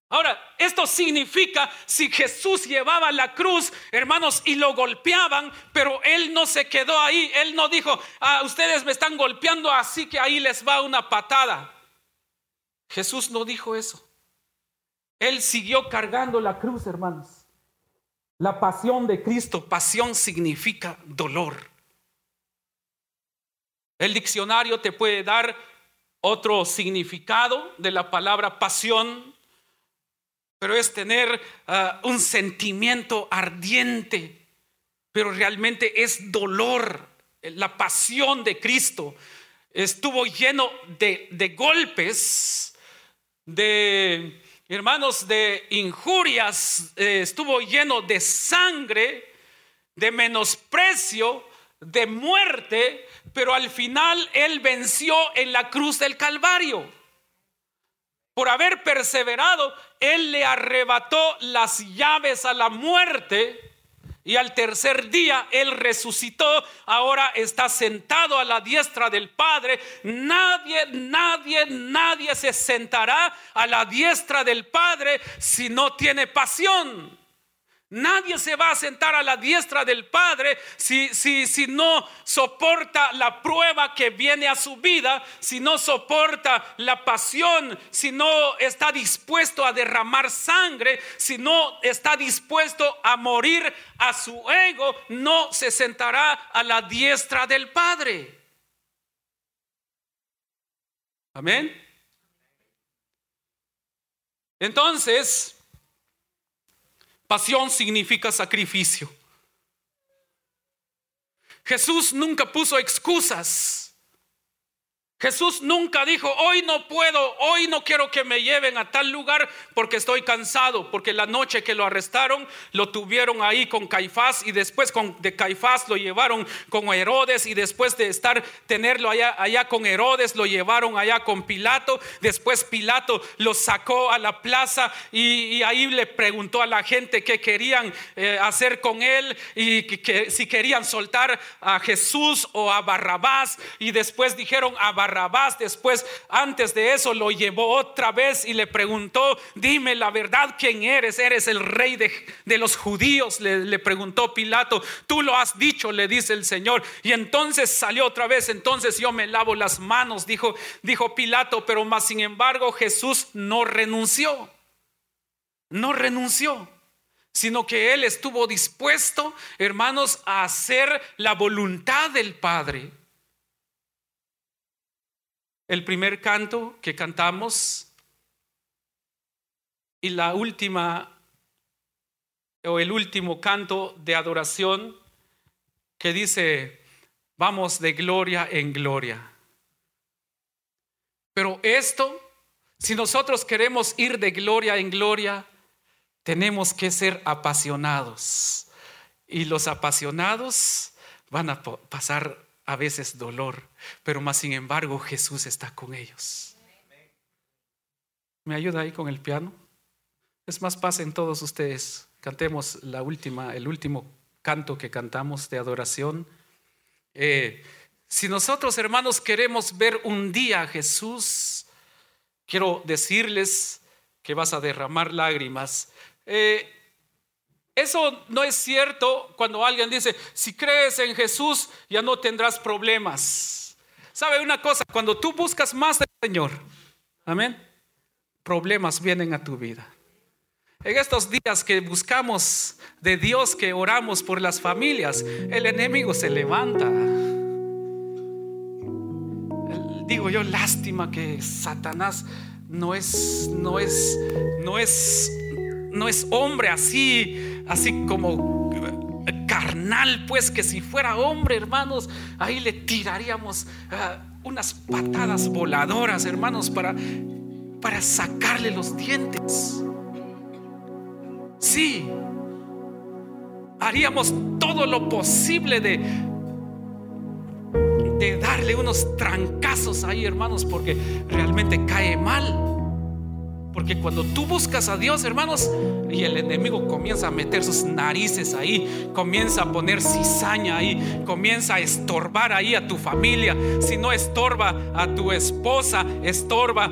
Ahora, esto significa si Jesús llevaba la cruz, hermanos, y lo golpeaban, pero él no se quedó ahí. Él no dijo, ah, ustedes me están golpeando, así que ahí les va una patada. Jesús no dijo eso. Él siguió cargando la cruz, hermanos. La pasión de Cristo, pasión significa dolor. El diccionario te puede dar otro significado de la palabra pasión, pero es tener ah, un sentimiento ardiente, pero realmente es dolor. La pasión de Cristo estuvo lleno de, de golpes, de hermanos, de injurias, eh, estuvo lleno de sangre, de menosprecio, de muerte, pero al final Él venció en la cruz del Calvario. Por haber perseverado, Él le arrebató las llaves a la muerte y al tercer día Él resucitó, ahora está sentado a la diestra del Padre. Nadie, nadie, nadie se sentará a la diestra del Padre si no tiene pasión. Nadie se va a sentar a la diestra del Padre si, si, si, no soporta la prueba que viene a su vida, si no soporta la pasión, si no está dispuesto a derramar sangre, si no está dispuesto a morir a su ego, no se sentará a la diestra del Padre. Amén. Entonces, Pasión significa sacrificio. Jesús nunca puso excusas. Jesús nunca dijo, hoy no puedo, hoy no quiero que me lleven a tal lugar porque estoy cansado, porque la noche que lo arrestaron lo tuvieron ahí con Caifás y después con, de Caifás lo llevaron con Herodes y después de estar tenerlo allá, allá con Herodes lo llevaron allá con Pilato, después Pilato lo sacó a la plaza y, ahí le preguntó a la gente qué querían eh, hacer con él y que, si querían soltar a Jesús o a Barrabás. Y después dijeron a Barrabás Barrabás después, antes de eso, lo llevó otra vez y le preguntó, dime la verdad, ¿quién eres? ¿Eres el rey de, los judíos? Le, preguntó Pilato, tú lo has dicho, le dice el Señor. Y entonces salió otra vez, entonces yo me lavo las manos, dijo, dijo Pilato, pero más sin embargo Jesús no renunció, no renunció sino que Él estuvo dispuesto, hermanos, a hacer la voluntad del Padre el primer canto que cantamos y la última o el último canto de adoración que dice, vamos de gloria en gloria. Pero esto, si nosotros queremos ir de gloria en gloria, tenemos que ser apasionados. Y los apasionados van a pasar a veces dolor, pero más sin embargo Jesús está con ellos. ¿Me ayuda ahí con el piano? Es más, pasen todos ustedes, cantemos la última, el último canto que cantamos de adoración. Eh, si nosotros, hermanos, queremos ver un día a Jesús, quiero decirles que vas a derramar lágrimas. Eh, eso no es cierto cuando alguien dice, si crees en Jesús ya no tendrás problemas. ¿Sabe una cosa? Cuando tú buscas más del Señor, amén, problemas vienen a tu vida. En estos días que buscamos de Dios, que oramos por las familias, el enemigo se levanta. Digo yo, lástima que Satanás no es, no es, no es, no es hombre así así como carnal, pues que si fuera hombre, hermanos, ahí le tiraríamos ah, unas patadas voladoras, hermanos, para, para sacarle los dientes. Sí, haríamos todo lo posible de, de darle unos trancazos ahí, hermanos, porque realmente cae mal. Porque cuando tú buscas a Dios, hermanos, y el enemigo comienza a meter sus narices ahí, comienza a poner cizaña ahí, comienza a estorbar ahí a tu familia. Si no estorba a tu esposa, estorba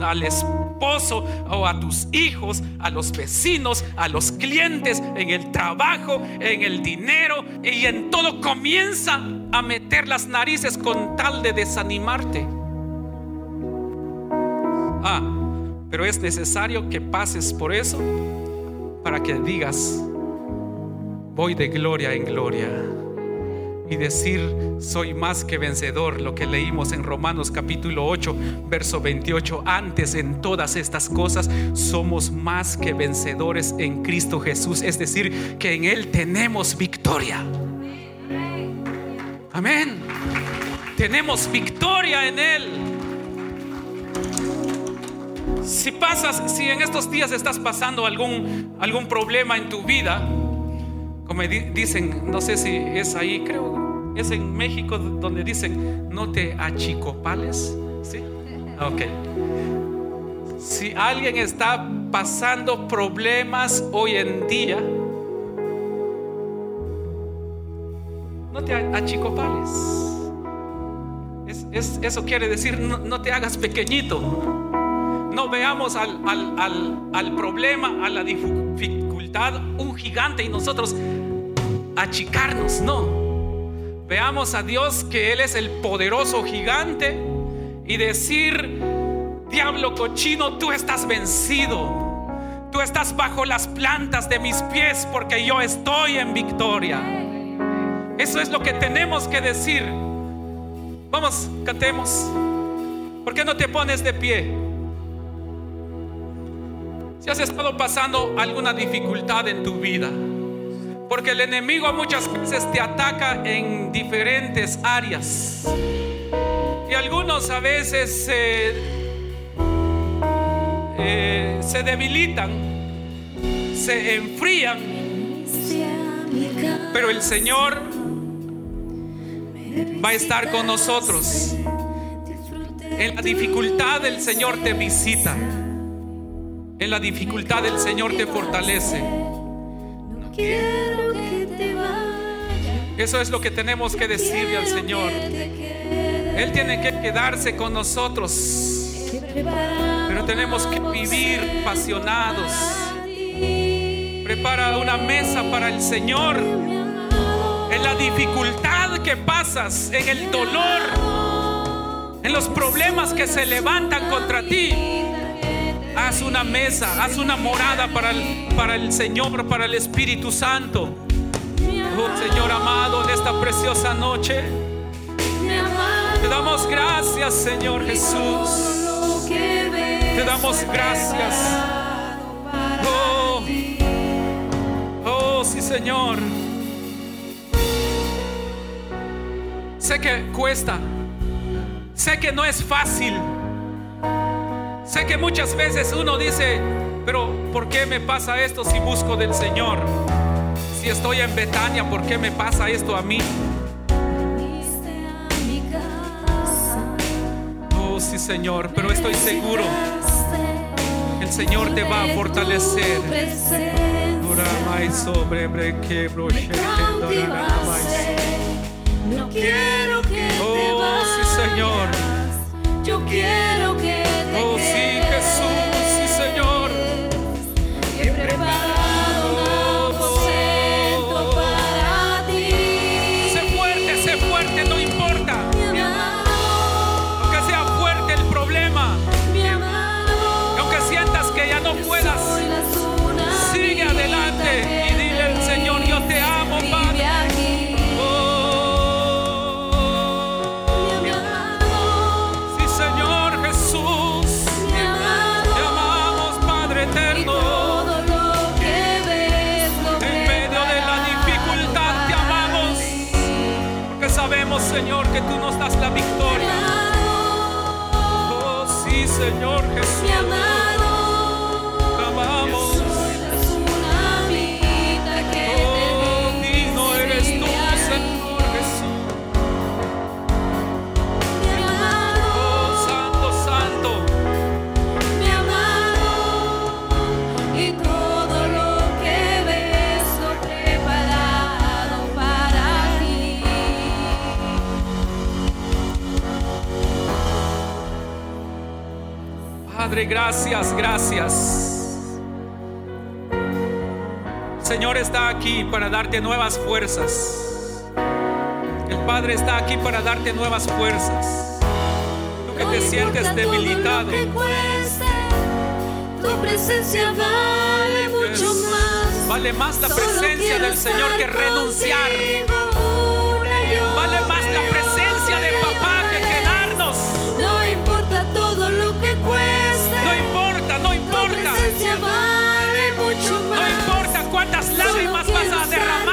al esposo o a tus hijos, a los vecinos, a los clientes, en el trabajo, en el dinero y en todo comienza a meter las narices con tal de desanimarte. Ah, pero es necesario que pases por eso para que digas, voy de gloria en gloria. Y decir, soy más que vencedor, lo que leímos en Romanos capítulo 8, verso 28. Antes en todas estas cosas somos más que vencedores en Cristo Jesús. Es decir, que en Él tenemos victoria. Amén. Tenemos victoria en Él. Si pasas, si en estos días estás pasando algún, algún problema en tu vida, como dicen, no sé si es ahí, creo, es en México donde dicen, no te achicopales. ¿Sí? Ok. Si alguien está pasando problemas hoy en día, no te achicopales. Es, eso quiere decir, no te hagas pequeñito no veamos al, al, problema, a la dificultad, un gigante y nosotros achicarnos, no. Veamos a Dios que Él es el poderoso gigante y decir, diablo cochino, tú estás vencido. Tú estás bajo las plantas de mis pies porque yo estoy en victoria. Eso es lo que tenemos que decir. Vamos, cantemos. ¿Por qué no te pones de pie? Si has estado pasando alguna dificultad en tu vida, porque el enemigo muchas veces te ataca en diferentes áreas. Y algunos a veces eh, se debilitan, se enfrían. Pero el Señor va a estar con nosotros. En la dificultad el Señor te visita. En la dificultad el Señor te fortalece. Eso es lo que tenemos que decirle al Señor. Él tiene que quedarse con nosotros. Pero tenemos que vivir apasionados. Prepara una mesa para el Señor. En la dificultad que pasas, en el dolor, en los problemas que se levantan contra ti. Haz una mesa, haz una morada para el, para el Señor, para el Espíritu Santo. Oh Señor amado, en esta preciosa noche, te damos gracias, Señor Jesús. Te damos gracias. Oh, oh sí, Señor. Sé que cuesta. Sé que no es fácil. Sé que muchas veces uno dice, pero ¿por qué me pasa esto si busco del Señor? Si estoy en Betania, ¿por qué me pasa esto a mí? Oh, sí, Señor, pero estoy seguro. El Señor te va a fortalecer. No quiero que te Oh, sí, Señor. Yo quiero que Oh, sí, Jesús, Gracias, Señor está aquí para darte nuevas fuerzas. El Padre está aquí para darte nuevas fuerzas. Tú que te sientes debilitado. Tu presencia vale mucho más. Vale más la presencia del Señor que renunciar. Vale más la presencia lágrimas vas a derramar.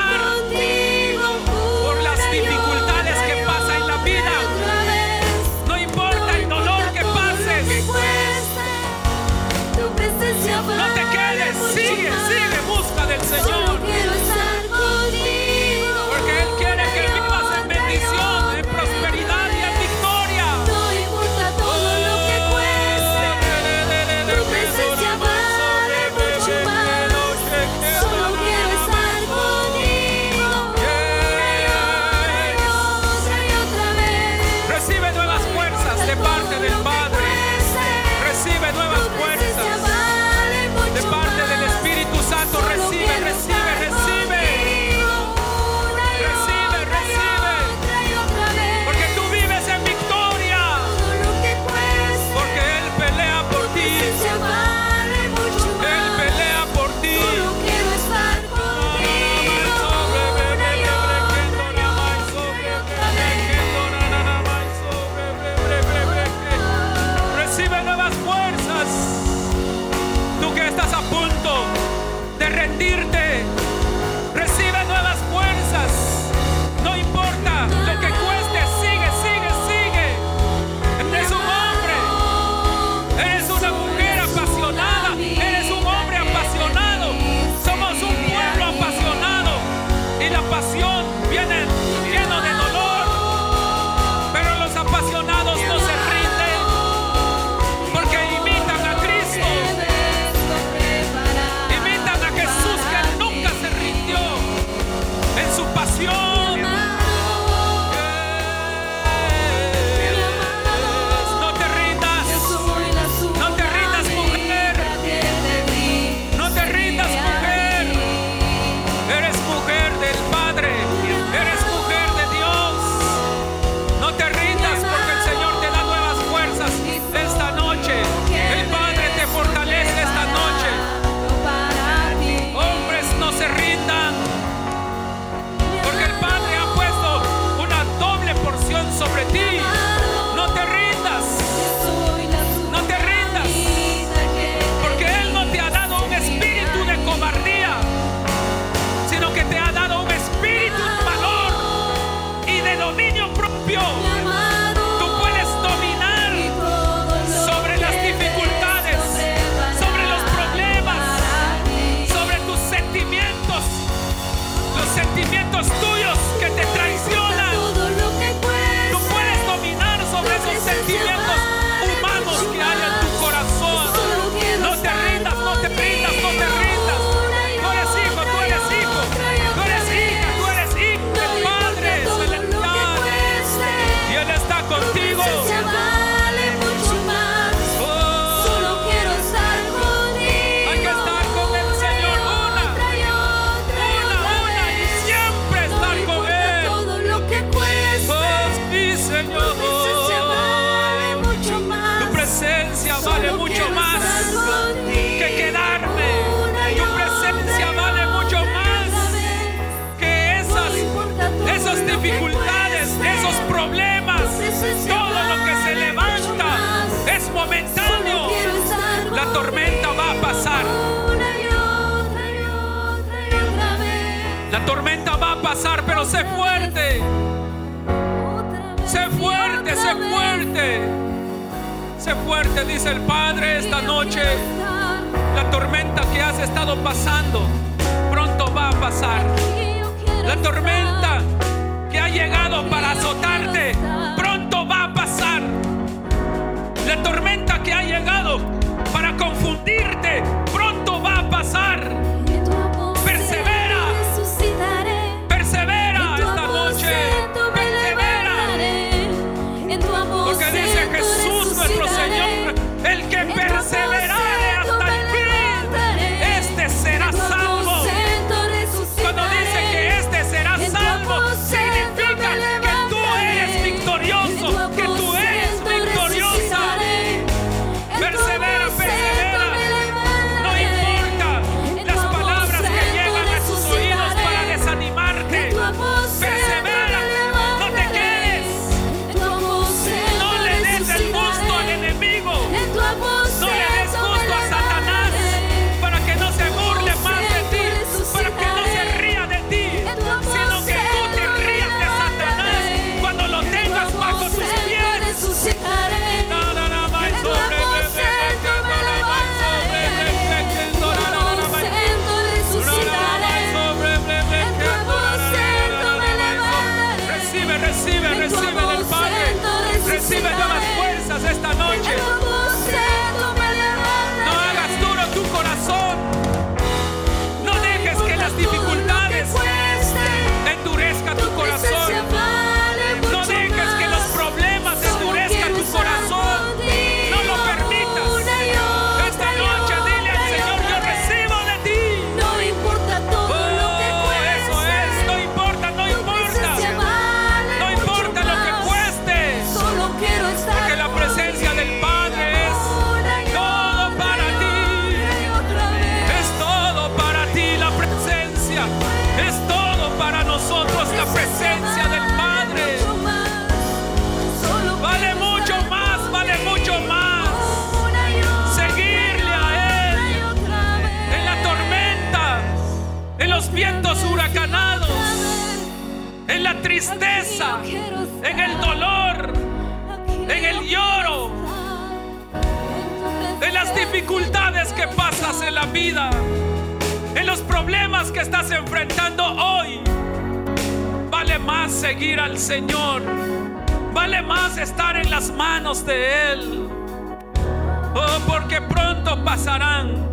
Pronto pasarán.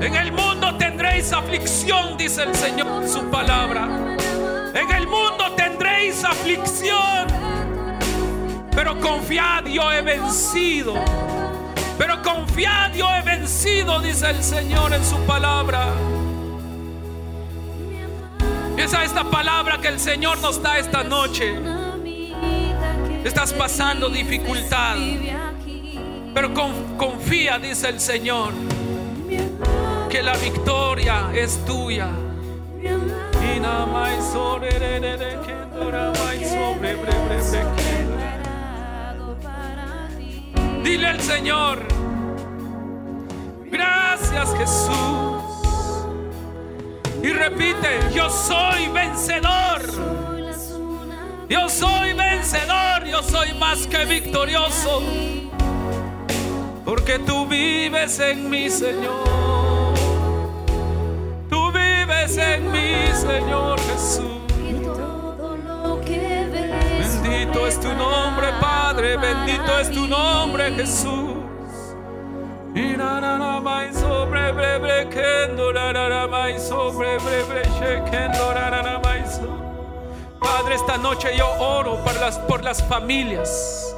En el mundo tendréis aflicción, dice el Señor en su palabra. En el mundo tendréis aflicción. Pero confiad, yo he vencido. Pero confiad, yo he vencido, dice el Señor en su palabra. Esa es la palabra que el Señor nos da esta noche. Estás pasando dificultad, pero con- confía, dice el Señor, que la victoria es tuya. Dile al Señor, gracias Jesús. Y repite, yo soy vencedor. Yo soy vencedor, yo soy más que victorioso. Porque tú vives en mí, Señor. Tú vives en mí, Señor Jesús. Todo lo que ves Bendito es tu nombre, Padre. Bendito es tu nombre, Jesús. Y na, sobre, sobre. Padre, esta noche yo oro por las, por las familias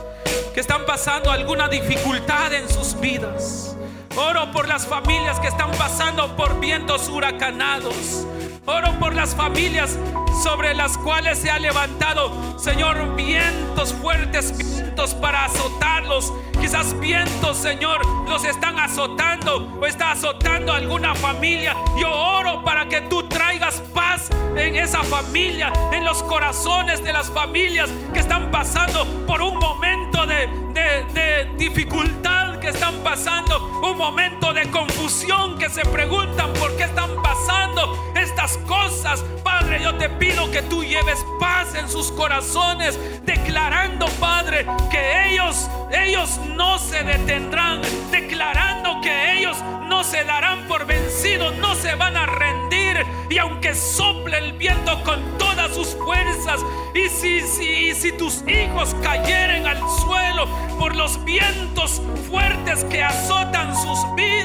que están pasando alguna dificultad en sus vidas. Oro por las familias que están pasando por vientos huracanados. Oro por las familias sobre las cuales se ha levantado, Señor, vientos fuertes, vientos para azotarlos. Quizás vientos, Señor, los están azotando o está azotando alguna familia. Yo oro para que tú traigas paz en esa familia, en los corazones de las familias que están pasando por un momento de, de- de dificultad, que están pasando un momento de confusión, que se preguntan por qué están pasando estas cosas. Padre, yo te pido que tú lleves paz en sus corazones, declarando, Padre, que ellos, ellos no se detendrán, declarando que ellos no se darán por vencidos, no se van a rendir. Y aunque sople el viento con todas sus fuerzas, y si, si, si tus hijos cayeren al suelo por los vientos fuertes que azotan sus vidas,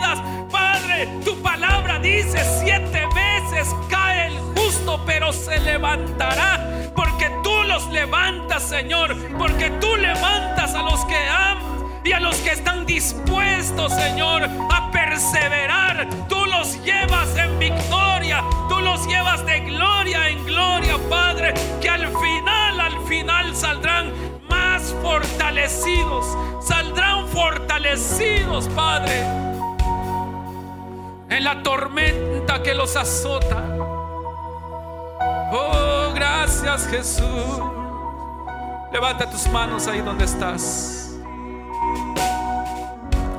Padre, tu palabra dice siete veces cae el justo, pero se levantará. Porque tú los levantas, Señor. Porque tú levantas a los que aman y a los que están dispuestos, Señor, a perseverar. Tú los llevas en victoria, tú los llevas de gloria en gloria, Padre, que al final, al final saldrán más fortalecidos, saldrán fortalecidos, Padre, en la tormenta que los azota. Oh, gracias Jesús. Levanta tus manos ahí donde estás.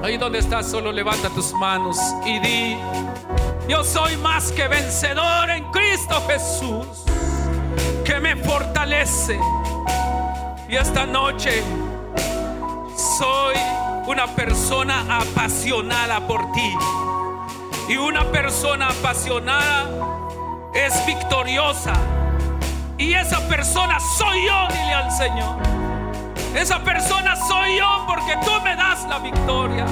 Ahí donde estás, solo levanta tus manos y di, yo soy más que vencedor en Cristo Jesús, que me fortalece. Y esta noche soy una persona apasionada por ti. Y una persona apasionada es victoriosa. Y esa persona soy yo, dile al Señor. Esa persona soy yo porque tú me das la victoria.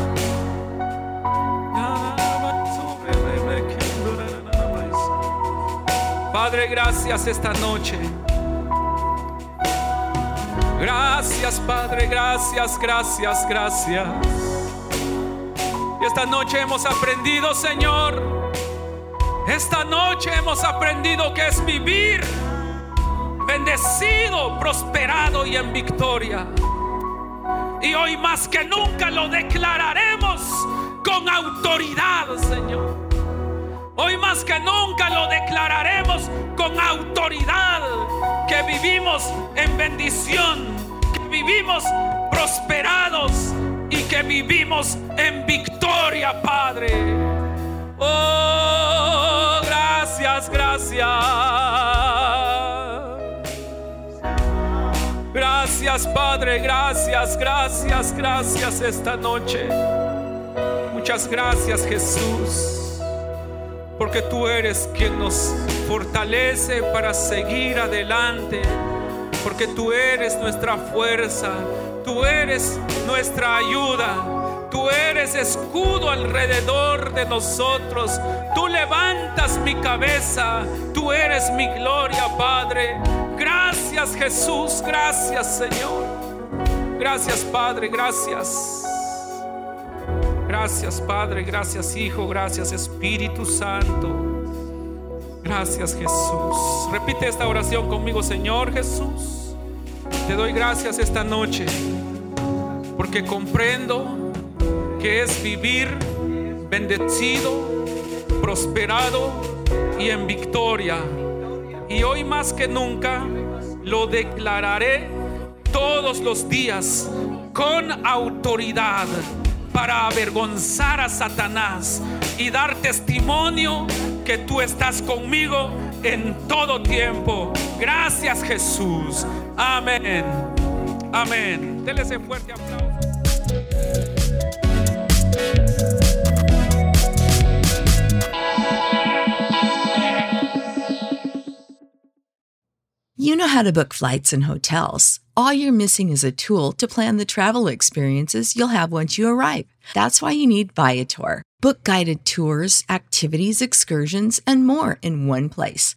Padre, gracias esta noche. Gracias, Padre, gracias, gracias, gracias. Esta noche hemos aprendido, Señor. Esta noche hemos aprendido que es vivir bendecido, prosperado y en victoria. Y hoy más que nunca lo declararemos con autoridad, Señor. Hoy más que nunca lo declararemos con autoridad que vivimos en bendición, que vivimos prosperados y que vivimos en victoria, Padre. Oh, gracias, gracias. Gracias Padre, gracias, gracias, gracias esta noche. Muchas gracias Jesús, porque tú eres quien nos fortalece para seguir adelante, porque tú eres nuestra fuerza, tú eres nuestra ayuda, tú eres escudo alrededor de nosotros, tú levantas mi cabeza, tú eres mi gloria Padre. Gracias Jesús, gracias Señor. Gracias Padre, gracias. Gracias Padre, gracias Hijo, gracias Espíritu Santo. Gracias Jesús. Repite esta oración conmigo, Señor Jesús. Te doy gracias esta noche porque comprendo que es vivir bendecido, prosperado y en victoria. Y hoy más que nunca lo declararé todos los días con autoridad para avergonzar a Satanás y dar testimonio que tú estás conmigo en todo tiempo. Gracias Jesús. Amén. Amén. Dele ese fuerte aplauso. You know how to book flights and hotels. All you're missing is a tool to plan the travel experiences you'll have once you arrive. That's why you need Viator. Book guided tours, activities, excursions, and more in one place